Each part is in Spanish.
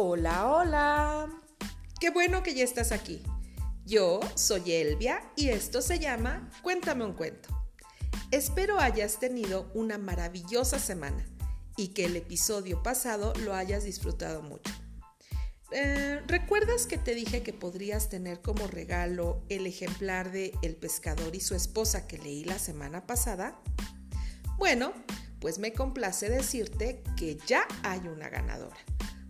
Hola, hola. Qué bueno que ya estás aquí. Yo soy Elvia y esto se llama Cuéntame un cuento. Espero hayas tenido una maravillosa semana y que el episodio pasado lo hayas disfrutado mucho. Eh, ¿Recuerdas que te dije que podrías tener como regalo el ejemplar de El pescador y su esposa que leí la semana pasada? Bueno, pues me complace decirte que ya hay una ganadora.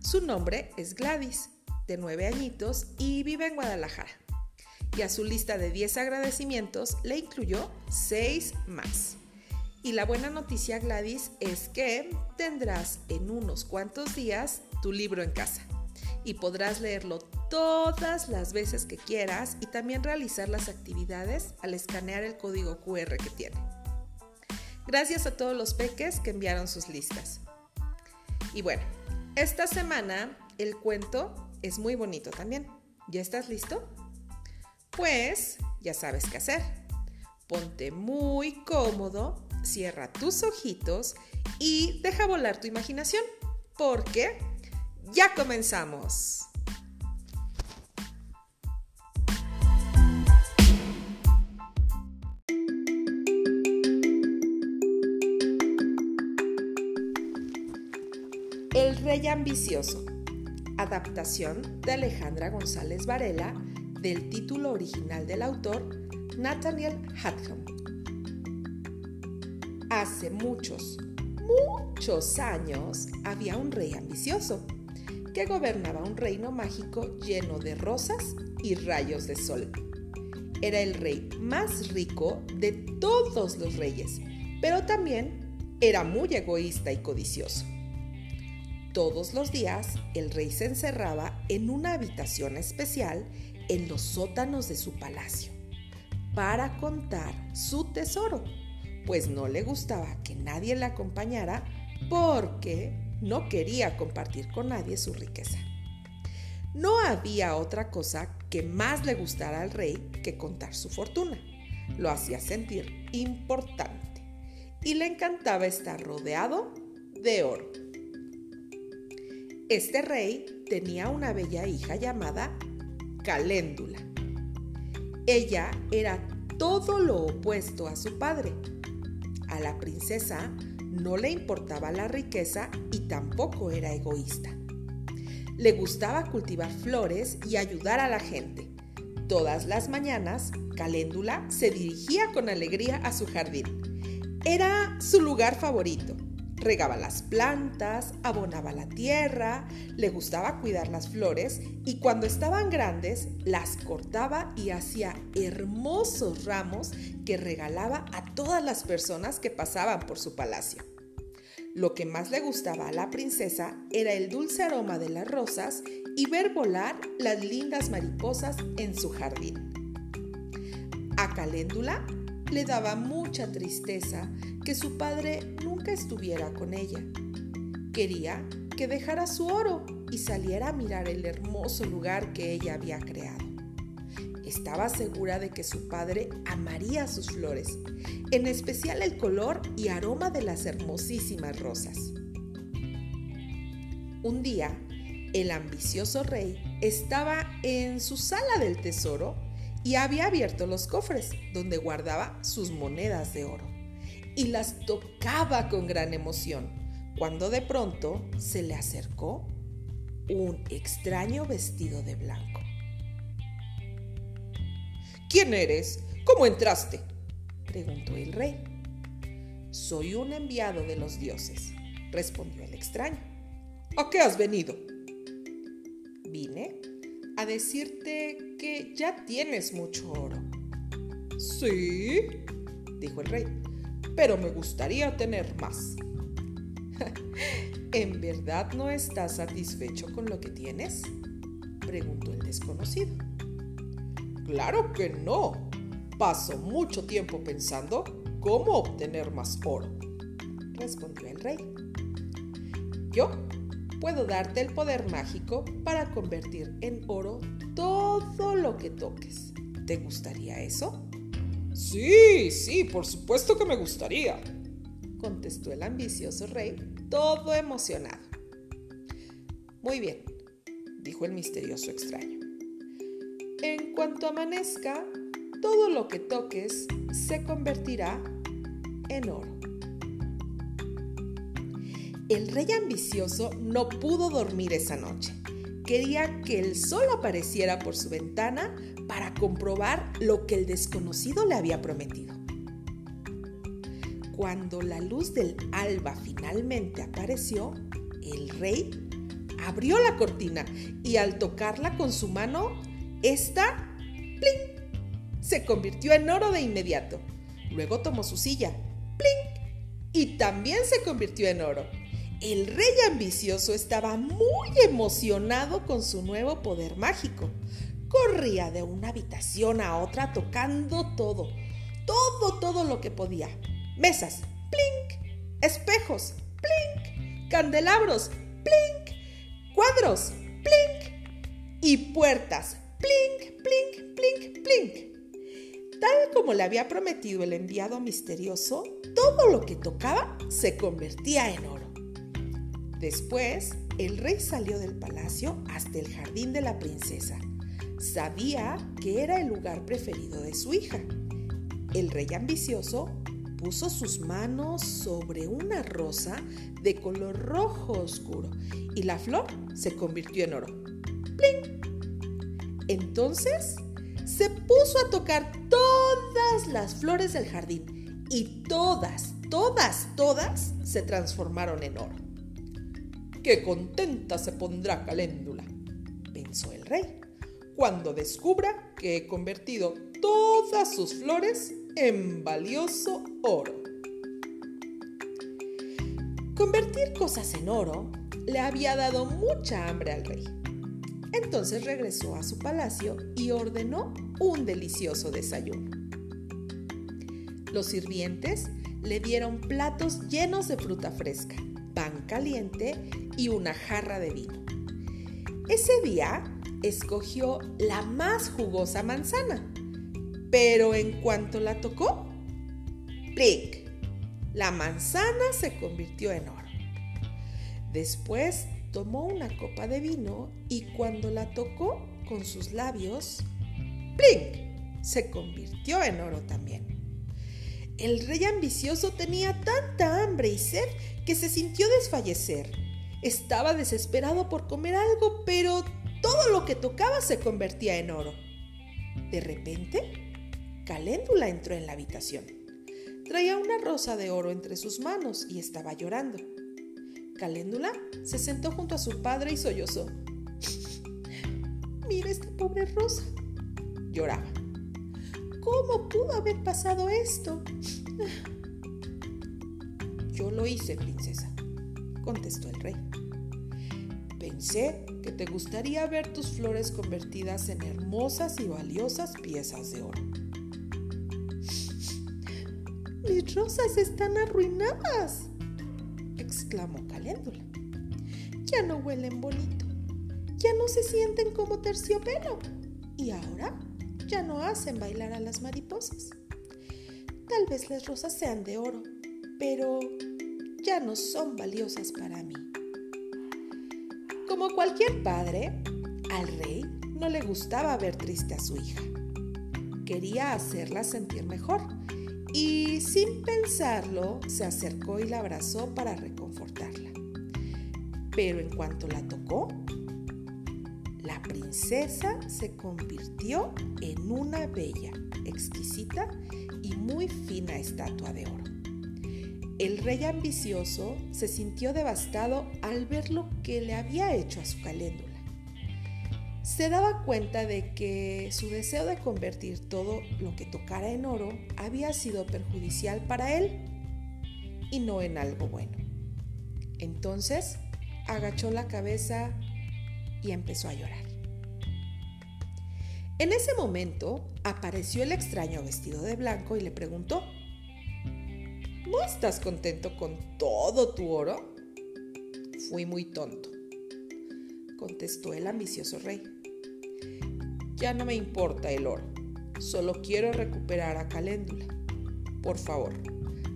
Su nombre es Gladys, de 9 añitos y vive en Guadalajara. Y a su lista de 10 agradecimientos le incluyó 6 más. Y la buena noticia, Gladys, es que tendrás en unos cuantos días tu libro en casa y podrás leerlo todas las veces que quieras y también realizar las actividades al escanear el código QR que tiene. Gracias a todos los peques que enviaron sus listas. Y bueno, esta semana el cuento es muy bonito también. ¿Ya estás listo? Pues ya sabes qué hacer. Ponte muy cómodo, cierra tus ojitos y deja volar tu imaginación, porque ya comenzamos. Ambicioso. Adaptación de Alejandra González Varela del título original del autor Nathaniel Hatham. Hace muchos, muchos años había un rey ambicioso que gobernaba un reino mágico lleno de rosas y rayos de sol. Era el rey más rico de todos los reyes, pero también era muy egoísta y codicioso. Todos los días el rey se encerraba en una habitación especial en los sótanos de su palacio para contar su tesoro, pues no le gustaba que nadie le acompañara porque no quería compartir con nadie su riqueza. No había otra cosa que más le gustara al rey que contar su fortuna. Lo hacía sentir importante y le encantaba estar rodeado de oro. Este rey tenía una bella hija llamada Caléndula. Ella era todo lo opuesto a su padre. A la princesa no le importaba la riqueza y tampoco era egoísta. Le gustaba cultivar flores y ayudar a la gente. Todas las mañanas, Caléndula se dirigía con alegría a su jardín. Era su lugar favorito Regaba las plantas, abonaba la tierra, le gustaba cuidar las flores y cuando estaban grandes las cortaba y hacía hermosos ramos que regalaba a todas las personas que pasaban por su palacio. Lo que más le gustaba a la princesa era el dulce aroma de las rosas y ver volar las lindas mariposas en su jardín. A Caléndula le daba mucha tristeza que su padre nunca estuviera con ella. Quería que dejara su oro y saliera a mirar el hermoso lugar que ella había creado. Estaba segura de que su padre amaría sus flores, en especial el color y aroma de las hermosísimas rosas. Un día, el ambicioso rey estaba en su sala del tesoro y había abierto los cofres donde guardaba sus monedas de oro y las tocaba con gran emoción, cuando de pronto se le acercó un extraño vestido de blanco. ¿Quién eres? ¿Cómo entraste? preguntó el rey. Soy un enviado de los dioses, respondió el extraño. ¿A qué has venido? Vine a decirte que ya tienes mucho oro. Sí, dijo el rey, pero me gustaría tener más. ¿En verdad no estás satisfecho con lo que tienes? preguntó el desconocido. Claro que no. Paso mucho tiempo pensando cómo obtener más oro, respondió el rey. Yo puedo darte el poder mágico para convertir en oro todo lo que toques. ¿Te gustaría eso? Sí, sí, por supuesto que me gustaría, contestó el ambicioso rey, todo emocionado. Muy bien, dijo el misterioso extraño. En cuanto amanezca, todo lo que toques se convertirá en oro. El rey ambicioso no pudo dormir esa noche. Quería que el sol apareciera por su ventana para comprobar lo que el desconocido le había prometido. Cuando la luz del alba finalmente apareció, el rey abrió la cortina y al tocarla con su mano, esta ¡pling! se convirtió en oro de inmediato. Luego tomó su silla ¡pling! y también se convirtió en oro. El rey ambicioso estaba muy emocionado con su nuevo poder mágico. Corría de una habitación a otra tocando todo, todo, todo lo que podía. Mesas, plink, espejos, plink, candelabros, plink, cuadros, plink y puertas, plink, plink, plink, plink. Tal como le había prometido el enviado misterioso, todo lo que tocaba se convertía en oro. Después, el rey salió del palacio hasta el jardín de la princesa. Sabía que era el lugar preferido de su hija. El rey ambicioso puso sus manos sobre una rosa de color rojo oscuro y la flor se convirtió en oro. ¡Pling! Entonces se puso a tocar todas las flores del jardín y todas, todas, todas se transformaron en oro. ¡Qué contenta se pondrá Caléndula! pensó el rey, cuando descubra que he convertido todas sus flores en valioso oro. Convertir cosas en oro le había dado mucha hambre al rey. Entonces regresó a su palacio y ordenó un delicioso desayuno. Los sirvientes le dieron platos llenos de fruta fresca, pan caliente y una jarra de vino. Ese día escogió la más jugosa manzana, pero en cuanto la tocó, ¡plic! La manzana se convirtió en oro. Después tomó una copa de vino y cuando la tocó con sus labios, ¡plic! Se convirtió en oro también. El rey ambicioso tenía tanta hambre y sed que se sintió desfallecer estaba desesperado por comer algo, pero todo lo que tocaba se convertía en oro. De repente, Caléndula entró en la habitación. Traía una rosa de oro entre sus manos y estaba llorando. Caléndula se sentó junto a su padre y sollozó. Mira esta pobre rosa. Lloraba. ¿Cómo pudo haber pasado esto? Yo lo hice, princesa, contestó el rey. Pensé que te gustaría ver tus flores convertidas en hermosas y valiosas piezas de oro. Mis rosas están arruinadas, exclamó Caléndula. Ya no huelen bonito, ya no se sienten como terciopelo y ahora ya no hacen bailar a las mariposas. Tal vez las rosas sean de oro, pero ya no son valiosas para mí. Como cualquier padre, al rey no le gustaba ver triste a su hija. Quería hacerla sentir mejor y sin pensarlo se acercó y la abrazó para reconfortarla. Pero en cuanto la tocó, la princesa se convirtió en una bella, exquisita y muy fina estatua de oro. El rey ambicioso se sintió devastado al ver lo que le había hecho a su caléndula. Se daba cuenta de que su deseo de convertir todo lo que tocara en oro había sido perjudicial para él y no en algo bueno. Entonces agachó la cabeza y empezó a llorar. En ese momento apareció el extraño vestido de blanco y le preguntó, ¿No estás contento con todo tu oro? Fui muy tonto, contestó el ambicioso rey. Ya no me importa el oro, solo quiero recuperar a Caléndula. Por favor,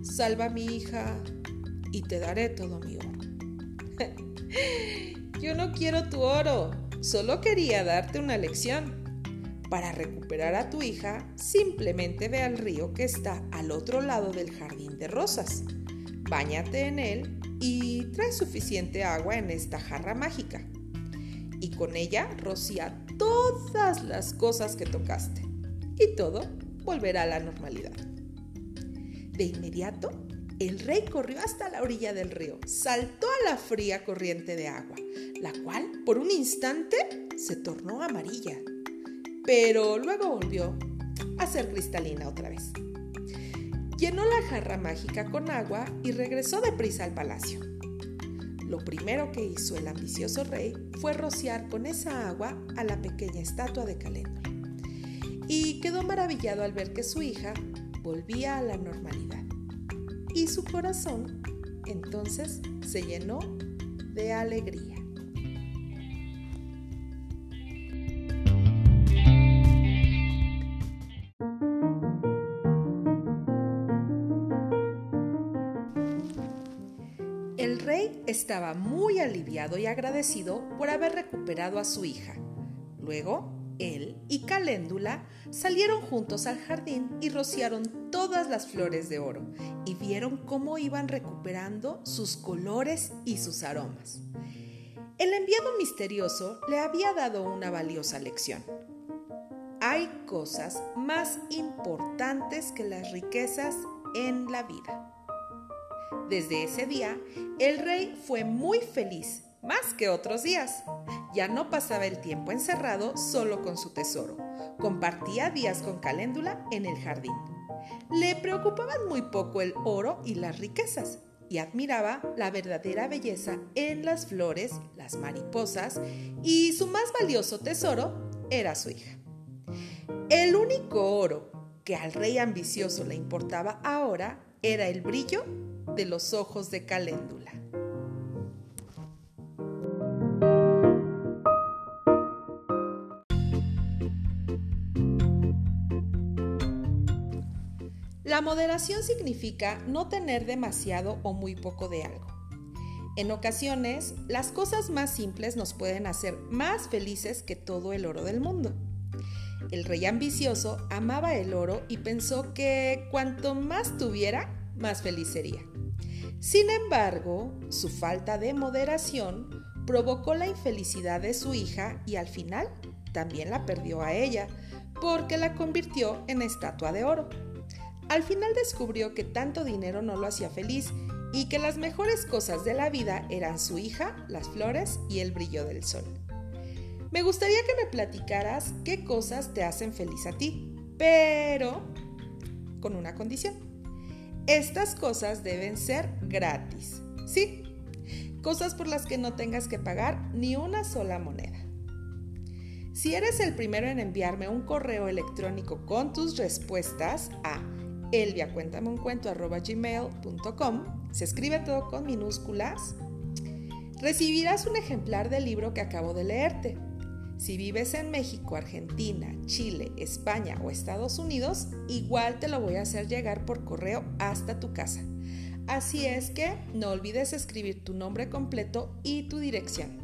salva a mi hija y te daré todo mi oro. Yo no quiero tu oro, solo quería darte una lección. Para recuperar a tu hija, simplemente ve al río que está al otro lado del jardín de rosas. Báñate en él y trae suficiente agua en esta jarra mágica. Y con ella rocía todas las cosas que tocaste. Y todo volverá a la normalidad. De inmediato, el rey corrió hasta la orilla del río, saltó a la fría corriente de agua, la cual por un instante se tornó amarilla pero luego volvió a ser cristalina otra vez. Llenó la jarra mágica con agua y regresó deprisa al palacio. Lo primero que hizo el ambicioso rey fue rociar con esa agua a la pequeña estatua de Caléndula. Y quedó maravillado al ver que su hija volvía a la normalidad. Y su corazón entonces se llenó de alegría. estaba muy aliviado y agradecido por haber recuperado a su hija. Luego, él y Caléndula salieron juntos al jardín y rociaron todas las flores de oro y vieron cómo iban recuperando sus colores y sus aromas. El enviado misterioso le había dado una valiosa lección. Hay cosas más importantes que las riquezas en la vida. Desde ese día, el rey fue muy feliz, más que otros días. Ya no pasaba el tiempo encerrado solo con su tesoro. Compartía días con Caléndula en el jardín. Le preocupaban muy poco el oro y las riquezas, y admiraba la verdadera belleza en las flores, las mariposas, y su más valioso tesoro era su hija. El único oro que al rey ambicioso le importaba ahora era el brillo de los ojos de Caléndula. Moderación significa no tener demasiado o muy poco de algo. En ocasiones, las cosas más simples nos pueden hacer más felices que todo el oro del mundo. El rey ambicioso amaba el oro y pensó que cuanto más tuviera, más feliz sería. Sin embargo, su falta de moderación provocó la infelicidad de su hija y al final también la perdió a ella, porque la convirtió en estatua de oro. Al final descubrió que tanto dinero no lo hacía feliz y que las mejores cosas de la vida eran su hija, las flores y el brillo del sol. Me gustaría que me platicaras qué cosas te hacen feliz a ti, pero con una condición. Estas cosas deben ser gratis. Sí, cosas por las que no tengas que pagar ni una sola moneda. Si eres el primero en enviarme un correo electrónico con tus respuestas a elviacuéntameuncuento.gmail.com se escribe todo con minúsculas, recibirás un ejemplar del libro que acabo de leerte. Si vives en México, Argentina, Chile, España o Estados Unidos, igual te lo voy a hacer llegar por correo hasta tu casa. Así es que no olvides escribir tu nombre completo y tu dirección.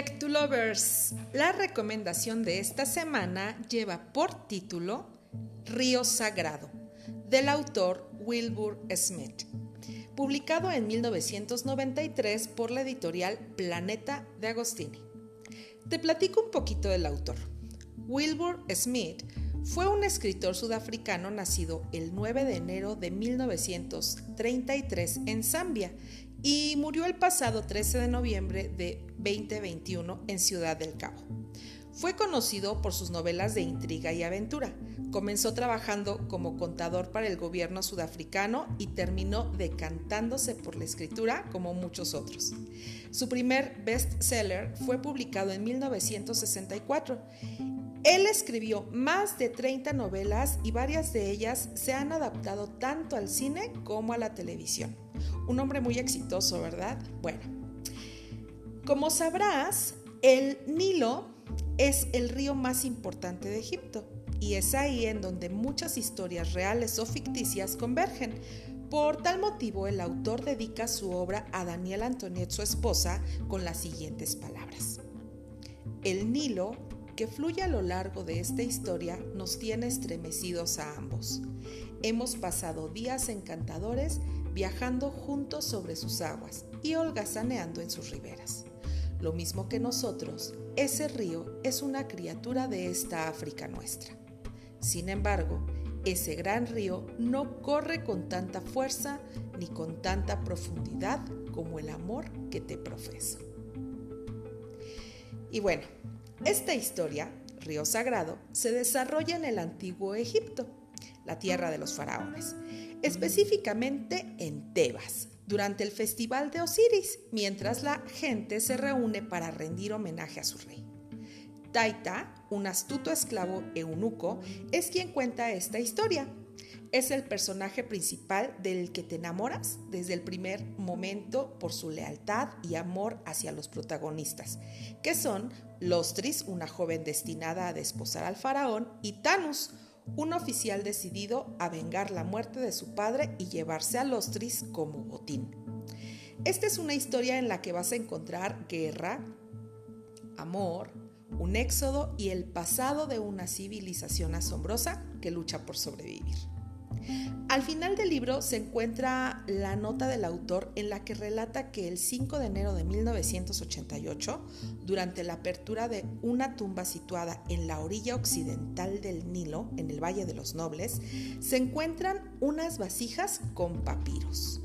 Lectulovers, la recomendación de esta semana lleva por título Río Sagrado, del autor Wilbur Smith, publicado en 1993 por la editorial Planeta de Agostini. Te platico un poquito del autor. Wilbur Smith fue un escritor sudafricano nacido el 9 de enero de 1933 en Zambia y murió el pasado 13 de noviembre de 2021 en Ciudad del Cabo. Fue conocido por sus novelas de intriga y aventura. Comenzó trabajando como contador para el gobierno sudafricano y terminó decantándose por la escritura como muchos otros. Su primer bestseller fue publicado en 1964 él escribió más de 30 novelas y varias de ellas se han adaptado tanto al cine como a la televisión. Un hombre muy exitoso, ¿verdad? Bueno, como sabrás, el Nilo es el río más importante de Egipto y es ahí en donde muchas historias reales o ficticias convergen. Por tal motivo, el autor dedica su obra a Daniel Antoniet, su esposa, con las siguientes palabras. El Nilo que fluye a lo largo de esta historia nos tiene estremecidos a ambos. Hemos pasado días encantadores viajando juntos sobre sus aguas y holgazaneando en sus riberas. Lo mismo que nosotros, ese río es una criatura de esta África nuestra. Sin embargo, ese gran río no corre con tanta fuerza ni con tanta profundidad como el amor que te profeso. Y bueno, esta historia, Río Sagrado, se desarrolla en el antiguo Egipto, la tierra de los faraones, específicamente en Tebas, durante el festival de Osiris, mientras la gente se reúne para rendir homenaje a su rey. Taita, un astuto esclavo eunuco, es quien cuenta esta historia es el personaje principal del que te enamoras desde el primer momento por su lealtad y amor hacia los protagonistas, que son Lostris, una joven destinada a desposar al faraón, y Tanus, un oficial decidido a vengar la muerte de su padre y llevarse a Lostris como botín. Esta es una historia en la que vas a encontrar guerra, amor, un éxodo y el pasado de una civilización asombrosa que lucha por sobrevivir. Al final del libro se encuentra la nota del autor en la que relata que el 5 de enero de 1988, durante la apertura de una tumba situada en la orilla occidental del Nilo, en el Valle de los Nobles, se encuentran unas vasijas con papiros.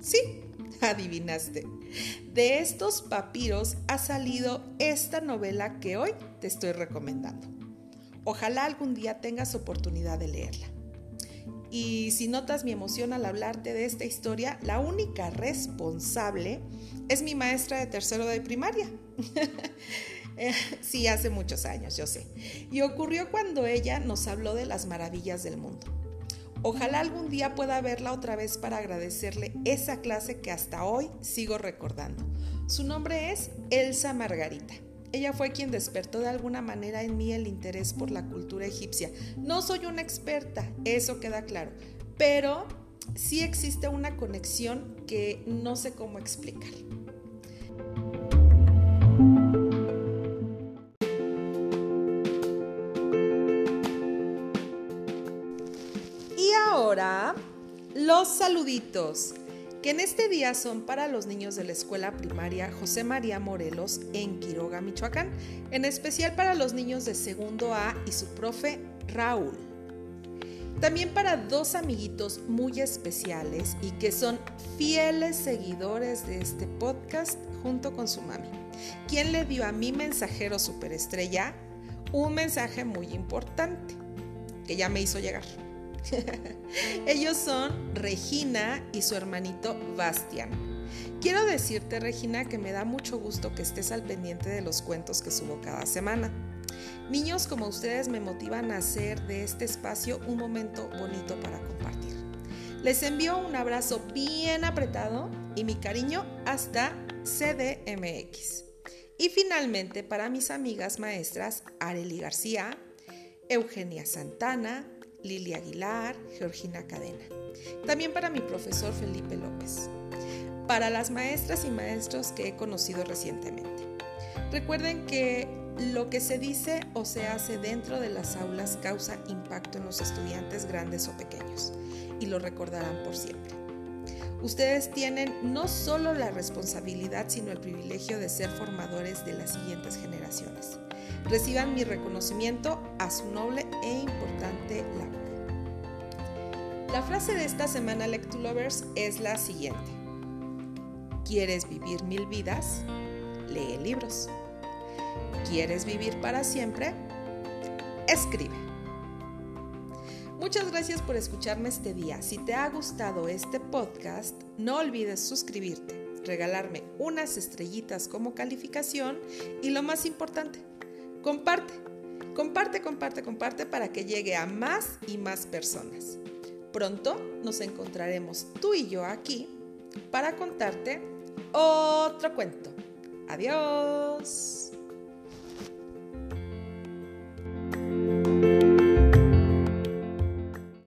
Sí, adivinaste. De estos papiros ha salido esta novela que hoy te estoy recomendando. Ojalá algún día tengas oportunidad de leerla. Y si notas mi emoción al hablarte de esta historia, la única responsable es mi maestra de tercero de primaria. Eh, sí, hace muchos años, yo sé. Y ocurrió cuando ella nos habló de las maravillas del mundo. Ojalá algún día pueda verla otra vez para agradecerle esa clase que hasta hoy sigo recordando. Su nombre es Elsa Margarita. Ella fue quien despertó de alguna manera en mí el interés por la cultura egipcia. No soy una experta, eso queda claro, pero sí existe una conexión que no sé cómo explicar. Y ahora, los saluditos que en este día son para los niños de la escuela primaria José María Morelos en Quiroga, Michoacán, en especial para los niños de segundo A y su profe Raúl. También para dos amiguitos muy especiales y que son fieles seguidores de este podcast junto con su mami, quien le dio a mi mensajero superestrella un mensaje muy importante que ya me hizo llegar. Ellos son Regina y su hermanito Bastian. Quiero decirte, Regina, que me da mucho gusto que estés al pendiente de los cuentos que subo cada semana. Niños como ustedes me motivan a hacer de este espacio un momento bonito para compartir. Les envío un abrazo bien apretado y mi cariño hasta CDMX. Y finalmente para mis amigas maestras Areli García, Eugenia Santana, Lili Aguilar, Georgina Cadena. También para mi profesor Felipe López. Para las maestras y maestros que he conocido recientemente. Recuerden que lo que se dice o se hace dentro de las aulas causa impacto en los estudiantes grandes o pequeños y lo recordarán por siempre. Ustedes tienen no solo la responsabilidad, sino el privilegio de ser formadores de las siguientes generaciones reciban mi reconocimiento a su noble e importante labor. La frase de esta semana Lectulovers es la siguiente. ¿Quieres vivir mil vidas? Lee libros. ¿Quieres vivir para siempre? Escribe. Muchas gracias por escucharme este día. Si te ha gustado este podcast, no olvides suscribirte, regalarme unas estrellitas como calificación y lo más importante, Comparte, comparte, comparte, comparte para que llegue a más y más personas. Pronto nos encontraremos tú y yo aquí para contarte otro cuento. Adiós.